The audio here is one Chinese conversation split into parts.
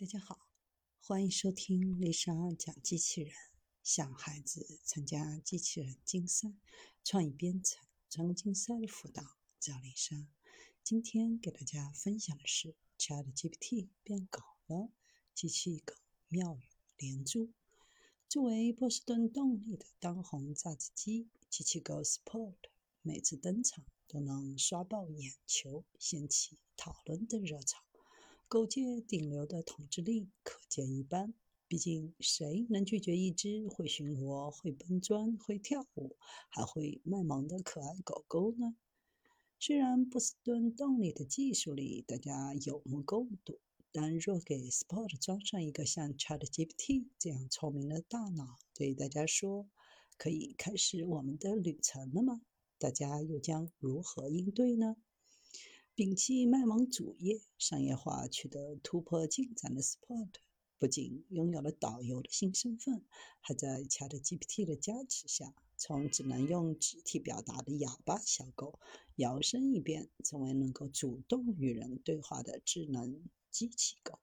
大家好，欢迎收听丽莎讲机器人。想孩子参加机器人竞赛、创意编程、创竞赛的辅导，找丽莎。今天给大家分享的是 ChatGPT 变狗了，机器狗妙语连珠。作为波士顿动力的当红榨汁机，机器狗 Sport 每次登场都能刷爆眼球，掀起讨论的热潮。狗界顶流的统治力可见一斑。毕竟，谁能拒绝一只会巡逻、会搬砖、会跳舞、还会卖萌的可爱狗狗呢？虽然波士顿动力的技术力大家有目共睹，但若给 Sport 装上一个像 ChatGPT 这样聪明的大脑，对大家说可以开始我们的旅程了吗？大家又将如何应对呢？摒弃卖萌主业，商业化取得突破进展的 Sport，不仅拥有了导游的新身份，还在 ChatGPT 的加持下，从只能用肢体表达的哑巴小狗，摇身一变成为能够主动与人对话的智能机器狗。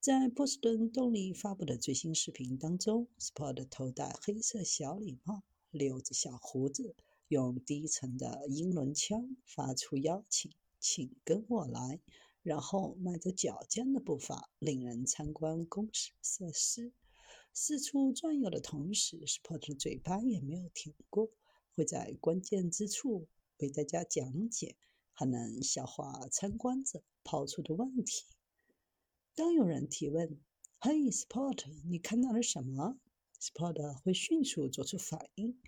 在波士顿动力发布的最新视频当中，Sport 头戴黑色小礼帽，留着小胡子，用低沉的英伦腔发出邀请。请跟我来，然后迈着矫健的步伐，领人参观公司设施。四处转悠的同时，Spot 的嘴巴也没有停过，会在关键之处为大家讲解，还能消化参观者抛出的问题。当有人提问：“嘿，Spot，你看到了什么？”Spot 会迅速做出反应：“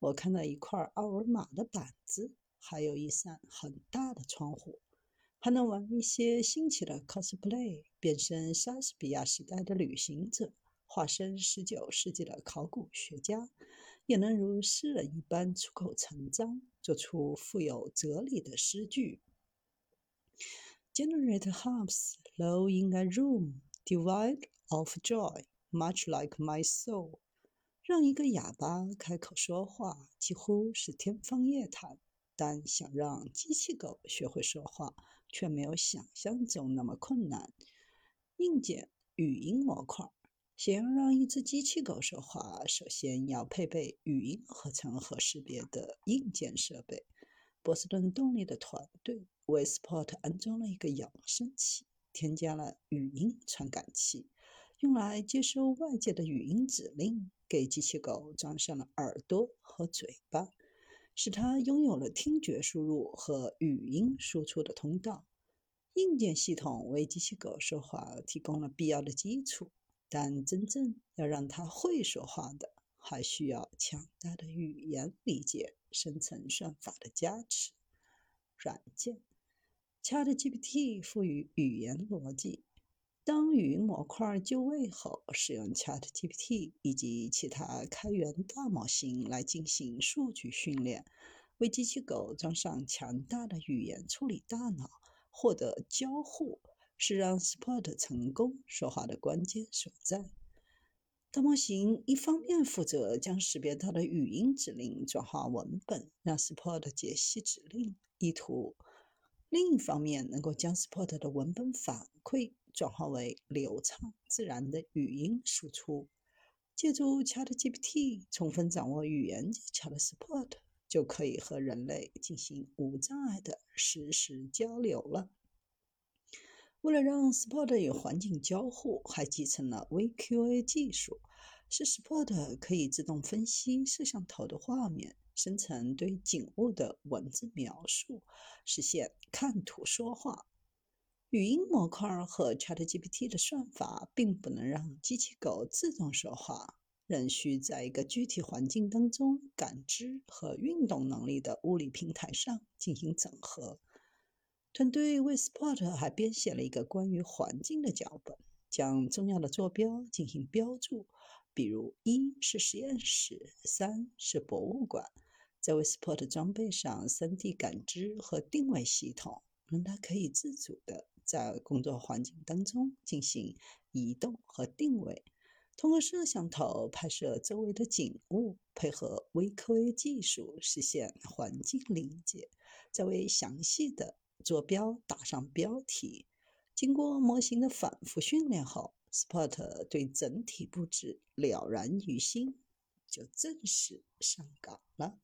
我看到一块二维码的板子。”还有一扇很大的窗户，还能玩一些新奇的 cosplay，变身莎士比亚时代的旅行者，化身十九世纪的考古学家，也能如诗人一般出口成章，做出富有哲理的诗句。Generate house low in a room, divide of joy, much like my soul。让一个哑巴开口说话，几乎是天方夜谭。但想让机器狗学会说话，却没有想象中那么困难。硬件语音模块，想要让一只机器狗说话，首先要配备语音合成和识别的硬件设备。波士顿动力的团队为 Sport 安装了一个扬声器，添加了语音传感器，用来接收外界的语音指令，给机器狗装上了耳朵和嘴巴。使它拥有了听觉输入和语音输出的通道。硬件系统为机器狗说话提供了必要的基础，但真正要让它会说话的，还需要强大的语言理解、生成算法的加持。软件，ChatGPT 赋予语言逻辑。当语音模块就位后，使用 ChatGPT 以及其他开源大模型来进行数据训练，为机器狗装上强大的语言处理大脑，获得交互，是让 Spot 成功说话的关键所在。大模型一方面负责将识别到的语音指令转化文本，让 Spot 解析指令意图；另一方面，能够将 Spot 的文本反馈。转化为流畅自然的语音输出。借助 ChatGPT 充分掌握语言技巧的 sport 就可以和人类进行无障碍的实时交流了。为了让 Spot 与环境交互，还集成了 VQA 技术，使 Spot 可以自动分析摄像头的画面，生成对景物的文字描述，实现看图说话。语音模块和 ChatGPT 的算法并不能让机器狗自动说话，仍需在一个具体环境当中感知和运动能力的物理平台上进行整合。团队为 Spot 还编写了一个关于环境的脚本，将重要的坐标进行标注，比如一是实验室，三是博物馆。在为 Spot 装备上 3D 感知和定位系统，让它可以自主的。在工作环境当中进行移动和定位，通过摄像头拍摄周围的景物，配合微科技术实现环境理解，再为详细的坐标打上标题。经过模型的反复训练后，Spot 对整体布置了然于心，就正式上岗了。